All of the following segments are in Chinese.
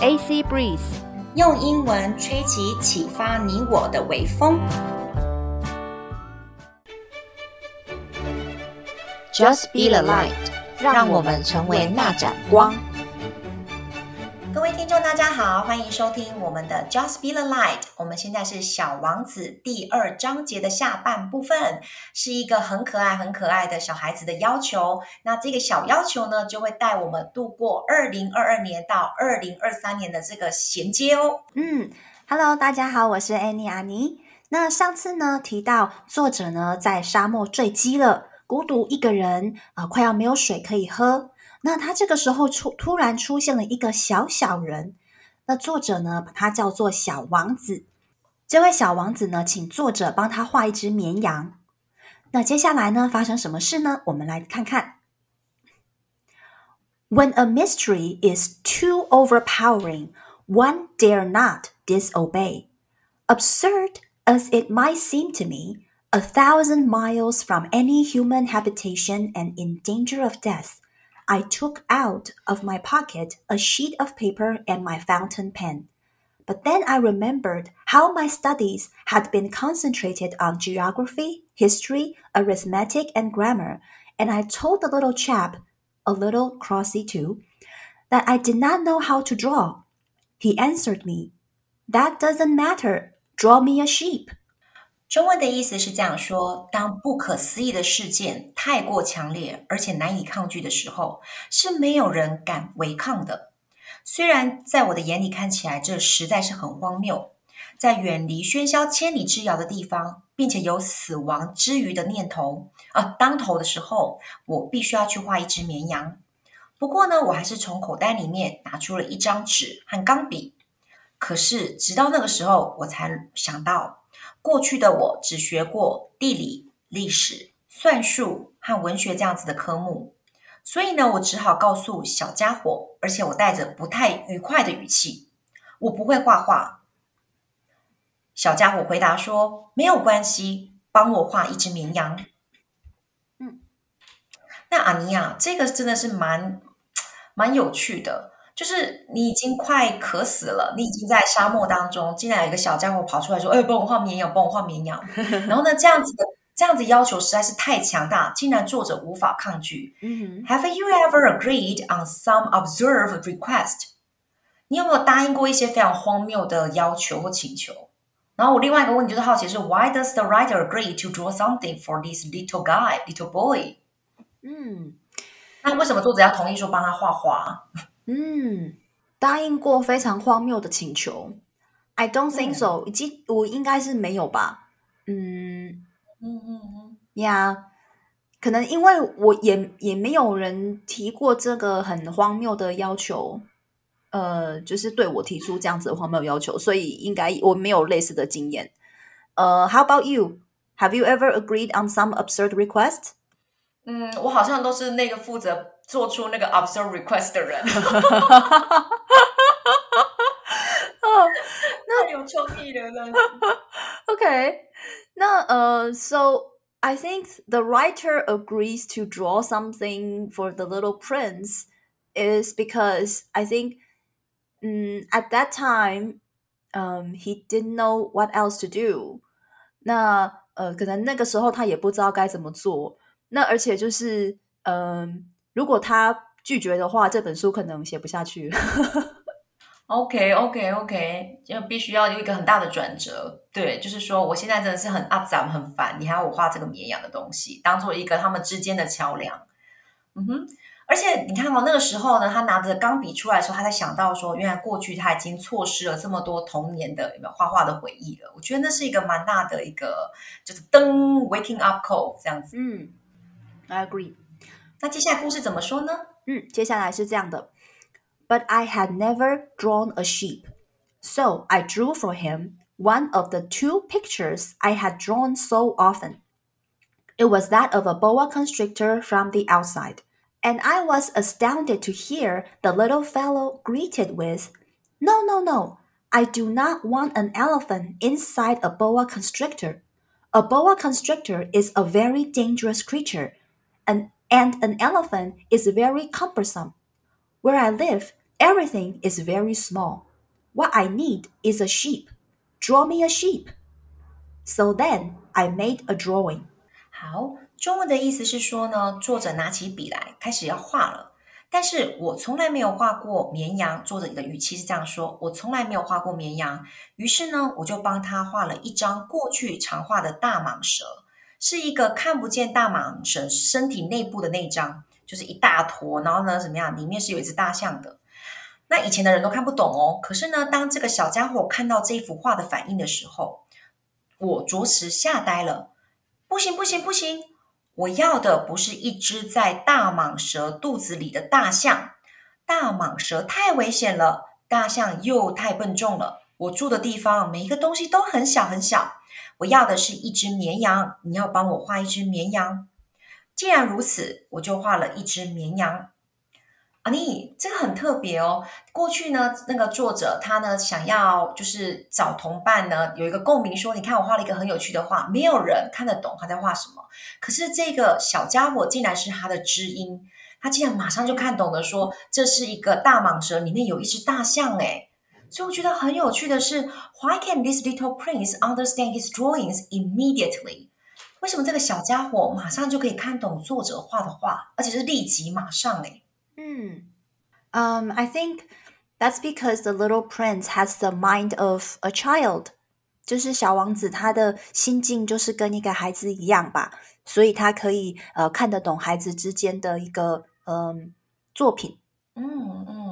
AC Breeze，用英文吹起启发你我的微风。Just be the light，让我们成为那盏光。听众，大家好，欢迎收听我们的 Just Be the Light。我们现在是《小王子》第二章节的下半部分，是一个很可爱、很可爱的小孩子的要求。那这个小要求呢，就会带我们度过二零二二年到二零二三年的这个衔接哦。嗯，Hello，大家好，我是 Annie 阿妮。那上次呢提到作者呢在沙漠坠机了，孤独一个人啊、快要没有水可以喝。那他这个时候出突然出现了一个小小人，那作者呢把他叫做小王子。这位小王子呢，请作者帮他画一只绵羊。那接下来呢发生什么事呢？我们来看看。When a mystery is too overpowering, one dare not disobey. Absurd as it might seem to me, a thousand miles from any human habitation and in danger of death. I took out of my pocket a sheet of paper and my fountain pen. But then I remembered how my studies had been concentrated on geography, history, arithmetic, and grammar, and I told the little chap, a little crossy too, that I did not know how to draw. He answered me, That doesn't matter. Draw me a sheep. 中文的意思是这样说：当不可思议的事件太过强烈，而且难以抗拒的时候，是没有人敢违抗的。虽然在我的眼里看起来这实在是很荒谬，在远离喧嚣千里之遥的地方，并且有死亡之余的念头啊当头的时候，我必须要去画一只绵羊。不过呢，我还是从口袋里面拿出了一张纸和钢笔。可是直到那个时候，我才想到。过去的我只学过地理、历史、算术和文学这样子的科目，所以呢，我只好告诉小家伙，而且我带着不太愉快的语气：“我不会画画。”小家伙回答说：“没有关系，帮我画一只绵羊。”嗯，那阿尼亚，这个真的是蛮蛮有趣的。就是你已经快渴死了，你已经在沙漠当中，竟然有一个小家伙跑出来说：“哎，帮我画绵羊，帮我画绵羊。”然后呢，这样子的这样子要求实在是太强大，竟然作者无法抗拒。嗯，Have you ever agreed on some absurd request？你有没有答应过一些非常荒谬的要求或请求？然后我另外一个问题就是好奇是：Why does the writer agree to draw something for this little guy, little boy？嗯，那为什么作者要同意说帮他画画？嗯，答应过非常荒谬的请求。I don't think so，以及我应该是没有吧。嗯嗯嗯嗯，呀、yeah，可能因为我也也没有人提过这个很荒谬的要求，呃，就是对我提出这样子的荒谬要求，所以应该我没有类似的经验。呃，How about you？Have you ever agreed on some absurd request？嗯，我好像都是那个负责。做出那个 absurd request 的人，那有创意的人。OK，那呃、uh,，So I think the writer agrees to draw something for the little prince is because I think, um, at that time, um, he didn't know what else to do. 那呃，可能那个时候他也不知道该怎么做。那而且就是，嗯。 如果他拒绝的话，这本书可能写不下去。OK，OK，OK，okay, okay, okay, 就必须要有一个很大的转折。对，就是说，我现在真的是很阿杂很烦，你还要我画这个绵羊的东西，当做一个他们之间的桥梁。嗯哼，而且你看哦，那个时候呢，他拿着钢笔出来的时候，他才想到说，原来过去他已经错失了这么多童年的有没有画画的回忆了。我觉得那是一个蛮大的一个，就是灯 waking up call 这样子。嗯，I agree。那接下来故事怎么说呢？嗯，接下来是这样的。But I had never drawn a sheep, so I drew for him one of the two pictures I had drawn so often. It was that of a boa constrictor from the outside, and I was astounded to hear the little fellow greeted with, No, no, no, I do not want an elephant inside a boa constrictor. A boa constrictor is a very dangerous creature, and And an elephant is very cumbersome. Where I live, Everything is very small. What I need is a sheep. Draw me a sheep. So then I made a drawing. 好，中文的意思是说呢，作者拿起笔来开始要画了。但是我从来没有画过绵羊，作者的语气是这样说：我从来没有画过绵羊。于是呢，我就帮他画了一张过去常画的大蟒蛇，是一个看不见大蟒蛇身体内部的那张，就是一大坨，然后呢，怎么样？里面是有一只大象的。那以前的人都看不懂哦。可是呢，当这个小家伙看到这幅画的反应的时候，我着实吓呆了。不行，不行，不行！我要的不是一只在大蟒蛇肚子里的大象，大蟒蛇太危险了，大象又太笨重了。我住的地方每一个东西都很小很小，我要的是一只绵羊。你要帮我画一只绵羊。既然如此，我就画了一只绵羊。阿尼，这个很特别哦。过去呢，那个作者他呢想要就是找同伴呢，有一个共鸣，说你看我画了一个很有趣的画，没有人看得懂他在画什么。可是这个小家伙竟然是他的知音，他竟然马上就看懂了说，说这是一个大蟒蛇，里面有一只大象。哎，所以我觉得很有趣的是，Why can this little prince understand his drawings immediately？为什么这个小家伙马上就可以看懂作者画的画，而且是立即马上？哎。嗯，um, I think that's because the little prince has the mind of a child，就是小王子他的心境就是跟一个孩子一样吧，所以他可以呃看得懂孩子之间的一个嗯作品。嗯嗯嗯。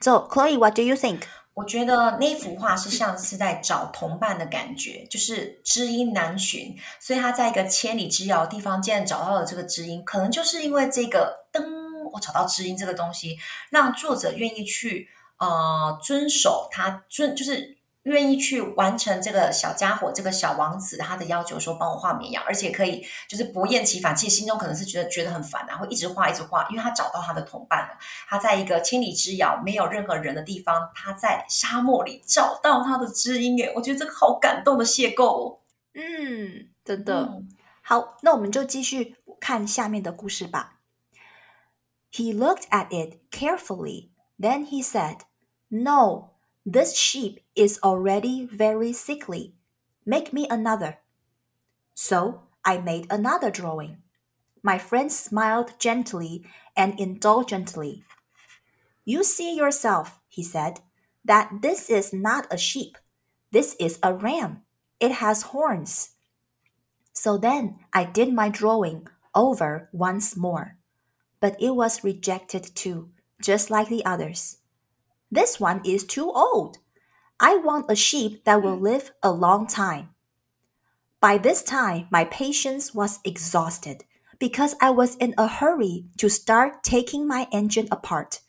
So Chloe，what do you think？我觉得那幅画是像是在找同伴的感觉，就是知音难寻，所以他在一个千里之遥的地方竟然找到了这个知音，可能就是因为这个灯。我找到知音这个东西，让作者愿意去呃遵守他遵，就是愿意去完成这个小家伙这个小王子他的要求，说帮我画绵羊，而且可以就是不厌其烦。其实心中可能是觉得觉得很烦啊，会一直画一直画，因为他找到他的同伴了。他在一个千里之遥没有任何人的地方，他在沙漠里找到他的知音。耶，我觉得这个好感动的邂逅哦。嗯，真的。嗯。好，那我们就继续看下面的故事吧。He looked at it carefully. Then he said, No, this sheep is already very sickly. Make me another. So I made another drawing. My friend smiled gently and indulgently. You see yourself, he said, that this is not a sheep. This is a ram. It has horns. So then I did my drawing over once more but it was rejected too, just like the others. This one is too old. I want a sheep that will live a long time. By this time, my patience was exhausted because I was in a hurry to start taking my engine apart.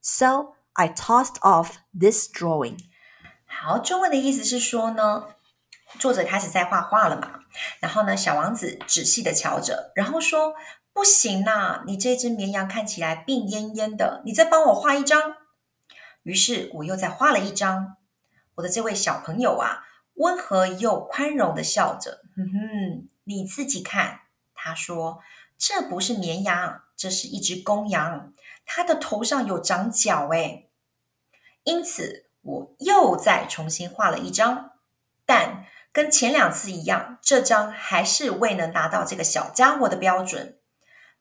So I tossed off this drawing. 好，中文的意思是说呢，作者开始在画画了嘛，然后呢，小王子仔细的瞧着，然后说。不行呐、啊，你这只绵羊看起来病恹恹的，你再帮我画一张。 于是我又再画了一张。我的这位小朋友啊，温和又宽容的笑着，哼哼，你自己看。他说：“这不是绵羊，这是一只公羊，它的头上有长角。”诶，因此我又再重新画了一张，但跟前两次一样，这张还是未能达到这个小家伙的标准。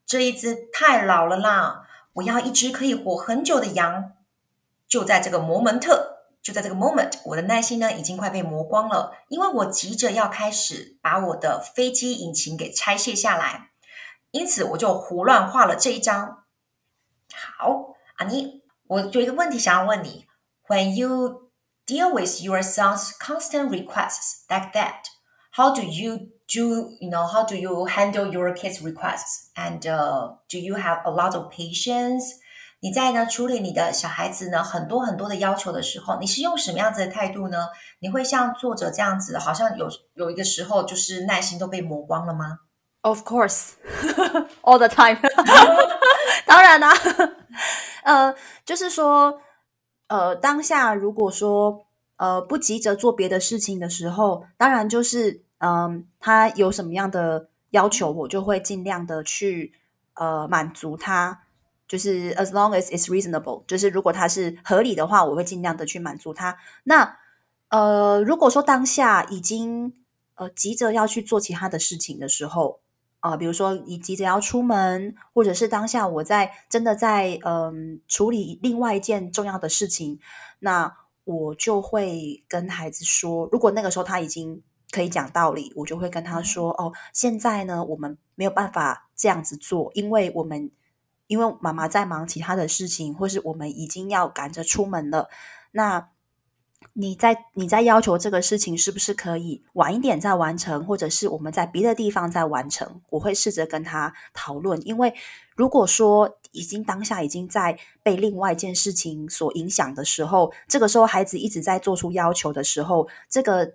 这一只太老了啦！我要一只可以活很久的羊。就在这个 moment，就在这个 moment，我的耐心呢已经快被磨光了，因为我急着要开始把我的飞机引擎给拆卸下来，因此我就胡乱画了这一张。好，阿尼，我有一个问题想要问你：When you deal with your son's constant requests like that, how do you do you know how do you handle your kids' requests and uh, do you have a lot of patience？ 你在呢处理你的小孩子呢很多很多的要求的时候，你是用什么样子的态度呢？你会像作者这样子，好像有有一个时候就是耐心都被磨光了吗？Of course, all the time 当然啦、啊，呃，就是说，呃，当下如果说呃不急着做别的事情的时候，当然就是。嗯，他有什么样的要求，我就会尽量的去呃满足他。就是 as long as it's reasonable，就是如果它是合理的话，我会尽量的去满足他。那呃，如果说当下已经呃急着要去做其他的事情的时候，啊、呃，比如说你急着要出门，或者是当下我在真的在嗯、呃、处理另外一件重要的事情，那我就会跟孩子说，如果那个时候他已经可以讲道理，我就会跟他说，哦，现在呢，我们没有办法这样子做，因为我们。因为妈妈在忙其他的事情，或是我们已经要赶着出门了，那你在你在要求这个事情是不是可以晚一点再完成，或者是我们在别的地方再完成？我会试着跟他讨论，因为如果说已经当下已经在被另外一件事情所影响的时候，这个时候孩子一直在做出要求的时候，这个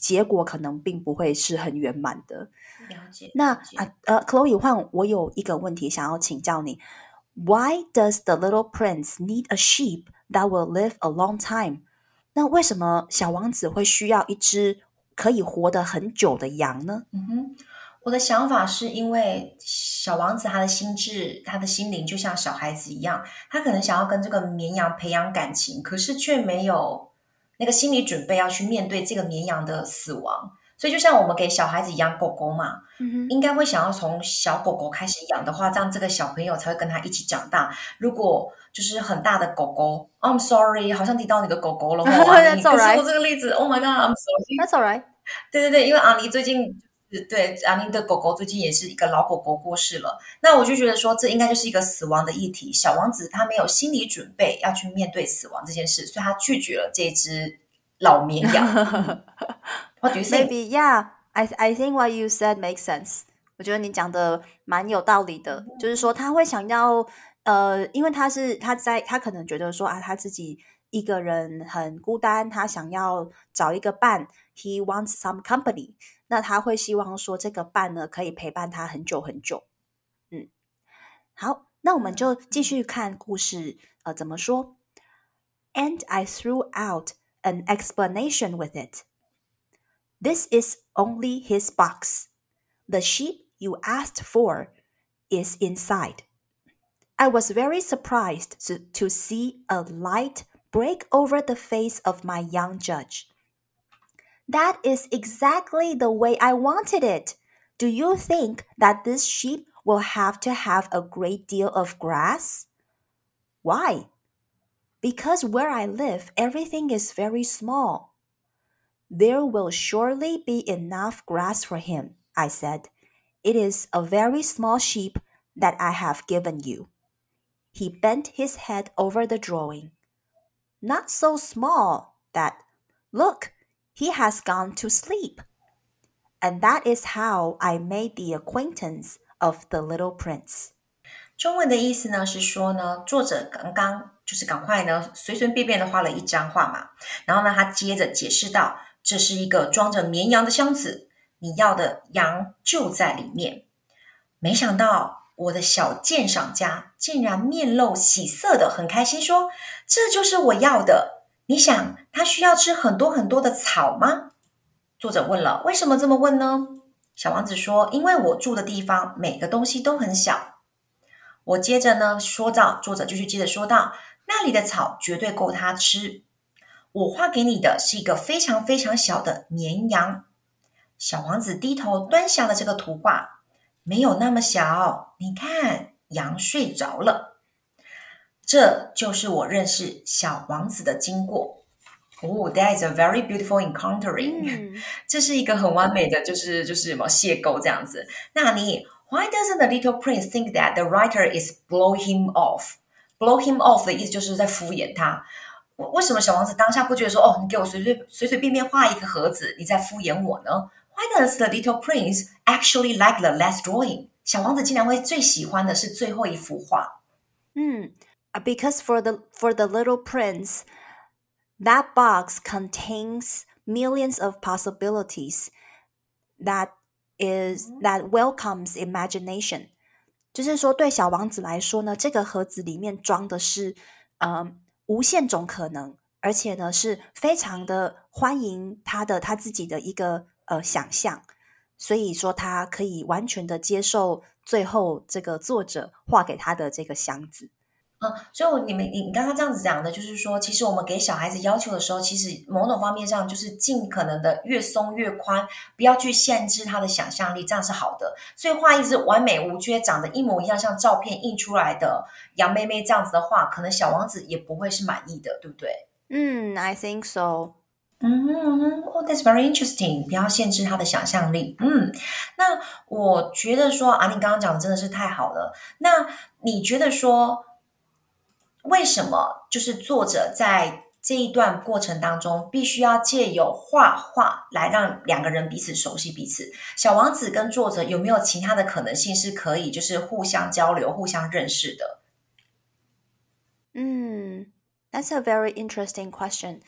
结果可能并不会是很圆满的。了解。那啊呃，Chloe 换我有一个问题想要请教你：Why does the little prince need a sheep that will live a long time？那为什么小王子会需要一只可以活得很久的羊呢？嗯哼，我的想法是因为小王子他的心智、他的心灵就像小孩子一样，他可能想要跟这个绵羊培养感情，可是却没有那个心理准备要去面对这个绵羊的死亡。所以，就像我们给小孩子养狗狗嘛，应该会想要从小狗狗开始养的话，这样这个小朋友才会跟他一起长大。如果就是很大的狗狗，I'm sorry，好像提到你的狗狗了。That's all right. 可是我这个例子，Oh my God，I'm sorry。That's all right。对对对，因为阿尼最近，对阿尼的狗狗最近也是一个老狗狗过世了。那我就觉得说，这应该就是一个死亡的议题。小王子他没有心理准备要去面对死亡这件事，所以他拒绝了这只老绵羊。What do you think? Maybe, yeah. I I think what you said makes sense. 我觉得你讲的蛮有道理的，就是说他会想要，呃，因为他是他在他可能觉得说啊，他自己一个人很孤单，他想要找一个伴。He wants some company. 那他会希望说这个伴呢可以陪伴他很久很久。嗯，好，那我们就继续看故事，呃，怎么说？And I threw out an explanation with it. This is only his box. The sheep you asked for is inside. I was very surprised to, to see a light break over the face of my young judge. That is exactly the way I wanted it. Do you think that this sheep will have to have a great deal of grass? Why? Because where I live, everything is very small. There will surely be enough grass for him, I said. It is a very small sheep that I have given you. He bent his head over the drawing. Not so small that, look, he has gone to sleep. And that is how I made the acquaintance of the little prince. 中文的意思呢是说呢，作者刚刚就是赶快呢随随便便的画了一张画嘛，然后呢他接着解释道。这是一个装着绵羊的箱子，你要的羊就在里面。没想到我的小鉴赏家竟然面露喜色的，很开心说：“这就是我要的。”你想，他需要吃很多很多的草吗？作者问了：“为什么这么问呢？”小王子说：“因为我住的地方每个东西都很小。”我接着呢说到，作者继续接着说道：“那里的草绝对够他吃。”我画给你的是一个非常非常小的绵羊。小王子低头端详了这个图画，没有那么小。你看，羊睡着了。这就是我认识小王子的经过。哦，oh，That is a very beautiful encountering。嗯，这是一个很完美的，就是就是什么邂逅这样子。那你，Why doesn't the little prince think that the writer is blow him off？Blow him off 的意思就是在敷衍他。为什么小王子当下不觉得说，哦，你给我随随随随便便画一个盒子，你在敷衍我呢？Why does the little prince actually like the last drawing？小王子竟然会最喜欢的是最后一幅画。嗯 ，because for the for the little prince, that box contains millions of possibilities. That is that welcomes imagination. 就是说，对小王子来说呢，这个盒子里面装的是，嗯。无限种可能，而且呢是非常的欢迎他的他自己的一个呃想象，所以说他可以完全的接受 最后这个作者画给他的这个箱子。 嗯，所以你们你你刚刚这样子讲的，就是说，其实我们给小孩子要求的时候，其实某种方面上就是尽可能的越松越宽，不要去限制他的想象力，这样是好的。所以画一只完美无缺、长得一模一样，像照片印出来的杨妹妹这样子的话，可能小王子也不会是满意的，对不对？嗯，I think so。嗯哼，Oh, that's very interesting。不要限制他的想象力。嗯，那我觉得说啊，你刚刚讲的真的是太好了。那你觉得说？为什么就是作者在这一段过程当中，必须要借由画画来让两个人彼此熟悉彼此？小王子跟作者有没有其他的可能性是可以就是互相交流、互相认识的？嗯，That's a very interesting question.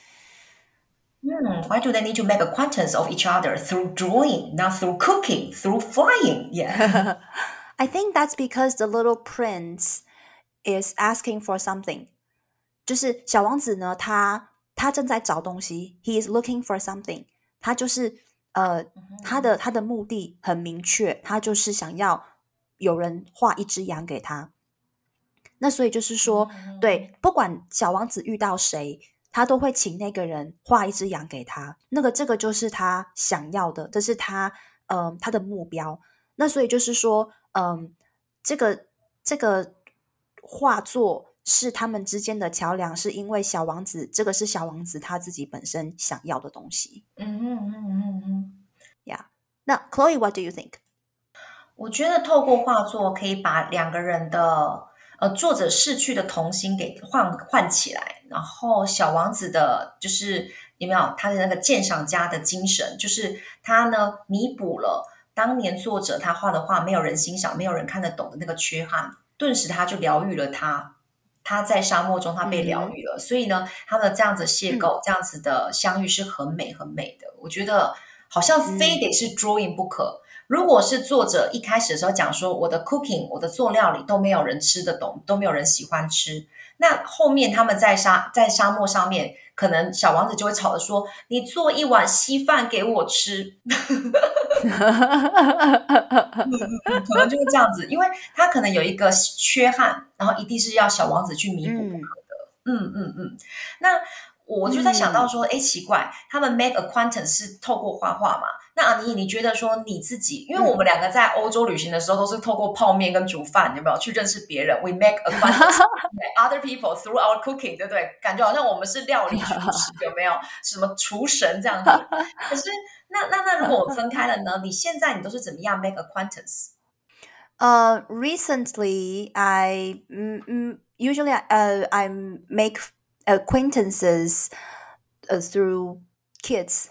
嗯，Why do they need to make acquaintance of each other through drawing, not through cooking, through flying? Yeah, I think that's because the little prince. Is asking for something，就是小王子呢，他他正在找东西，he is looking for something，他就是呃，他的他的目的很明确，他就是想要有人画一只羊给他。那所以就是说，对，不管小王子遇到谁，他都会请那个人画一只羊给他。那个这个就是他想要的，这是他嗯、呃、他的目标。那所以就是说，嗯、呃，这个这个。画作是他们之间的桥梁，是因为小王子这个是小王子他自己本身想要的东西。嗯嗯嗯嗯嗯，呀。那 Chloe，what do you think？我觉得透过画作可以把两个人的呃作者逝去的童心给唤唤起来，然后小王子的就是有没有他的那个鉴赏家的精神，就是他呢弥补了当年作者他画的画没有人欣赏、没有人看得懂的那个缺憾。顿时他就疗愈了他，他在沙漠中他被疗愈了，嗯、所以呢，他们这样子邂逅、嗯、这样子的相遇是很美很美的。我觉得好像非得是 drawing 不可。如果是作者一开始的时候讲说我的 cooking 我的做料理都没有人吃得懂，都没有人喜欢吃，那后面他们在沙在沙漠上面。可能小王子就会吵着说：“你做一碗稀饭给我吃。”可能就是这样子，因为他可能有一个缺憾，然后一定是要小王子去弥补不可的。嗯嗯嗯。那我就在想到说，哎、奇怪，他们 make acquaintance 是透过画画嘛？那阿尼，你觉得说你自己，因为我们两个在欧洲旅行的时候都是透过泡面跟煮饭，有没有去认识别人？We make acquaintance other people through our cooking，对不对？感觉好像我们是料理厨师，有没有？什么厨神这样子？可是那那那如果我分开了呢？你现在你都是怎么样 make acquaintance？呃、uh,，recently I 嗯嗯，usually 呃、uh, I make acquaintances、uh, through kids，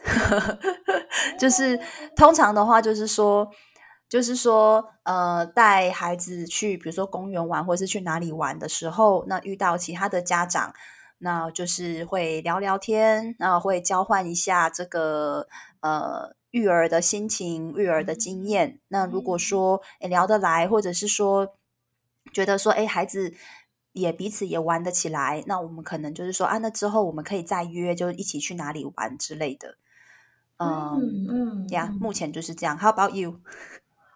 就是通常的话，就是说，就是说，呃，带孩子去，比如说公园玩，或者是去哪里玩的时候，那遇到其他的家长，那就是会聊聊天，然后会交换一下这个呃育儿的心情、育儿的经验。那如果说诶聊得来，或者是说觉得说，诶孩子。也彼此也玩得起来，那我们可能就是说啊，那之后我们可以再约，就一起去哪里玩之类的。嗯嗯，呀，目前就是这样。How about you？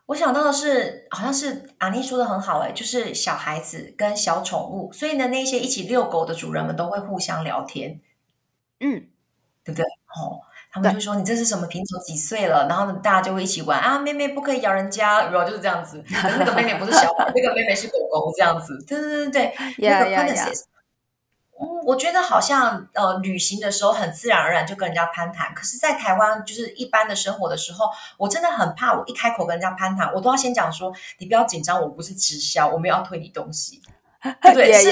我想到的是，好像是阿妮说的很好，哎，就是小孩子跟小宠物，所以呢，那些一起遛狗的主人们都会互相聊天，嗯，对不对？哦。他们就说：“你这是什么品种？几岁了？”然后呢，大家就会一起玩啊！妹妹不可以咬人家，然后就是这样子。那个妹妹不是小狗，那个妹妹是狗狗，这样子。对对对对，那个嗯，我觉得好像呃，旅行的时候很自然而然就跟人家攀谈。可是，在台湾就是一般的生活的时候，我真的很怕，我一开口跟人家攀谈，我都要先讲说：“你不要紧张，我不是直销，我没有要推你东西。”对对？是，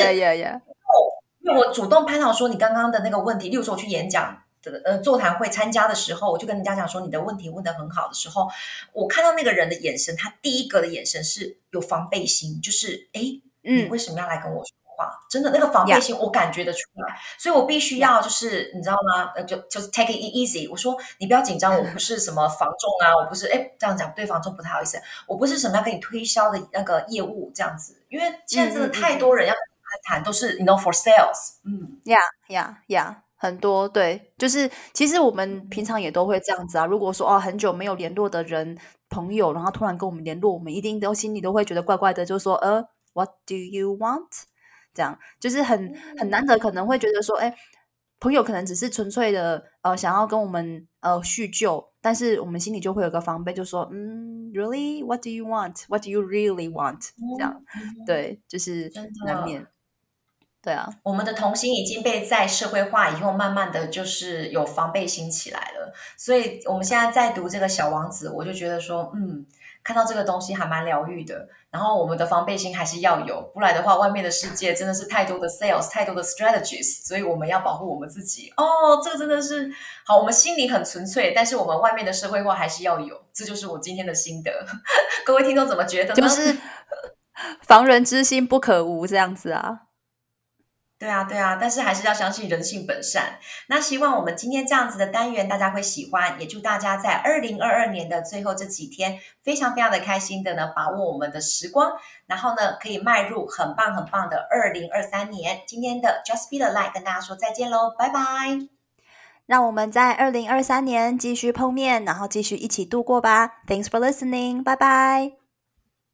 因为我主动攀谈说你刚刚的那个问题，例如说我去演讲。呃，座谈会参加的时候，我就跟人家讲说，你的问题问得很好的时候，我看到那个人的眼神，他第一个的眼神是有防备心，就是哎，你为什么要来跟我说话？嗯、真的那个防备心，我感觉得出来，Yeah. 所以我必须要就是你知道吗？呃，就就是 take it easy。我说你不要紧张，我不是什么 房仲啊，我不是哎这样讲对房仲不太好意思，我不是什么要跟你推销的那个业务这样子，因为现在真的太多人要跟他谈，都是 you know for sales。嗯，Yeah，Yeah，Yeah。很多对，就是其实我们平常也都会这样子啊。如果说哦，很久没有联络的人，朋友，然后突然跟我们联络，我们一定都心里都会觉得怪怪的，就说呃，What do you want？这样就是很很难得，可能会觉得说，哎，朋友可能只是纯粹的呃想要跟我们呃叙旧，但是我们心里就会有个防备，就说嗯，Really？What do you want？What do you really want？这样，对，就是难免。对啊，我们的童心已经被在社会化以后，慢慢的就是有防备心起来了。所以我们现在在读这个小王子，我就觉得说，嗯，看到这个东西还蛮疗愈的。然后我们的防备心还是要有，不然的话，外面的世界真的是太多的 sales，太多的 strategies，所以我们要保护我们自己。哦，这个真的是好，我们心里很纯粹，但是我们外面的社会化还是要有。这就是我今天的心得。各位听众怎么觉得呢？就是防人之心不可无，这样子啊。对啊，对啊，但是还是要相信人性本善。那希望我们今天这样子的单元大家会喜欢，也祝大家在二零二二年的最后这几天非常非常的开心的呢，把握我们的时光，然后呢可以迈入很棒很棒的二零二三年。今天的 Just Be the Light 跟大家说再见喽，拜拜！让我们在二零二三年继续碰面，然后继续一起度过吧。Thanks for listening，拜拜。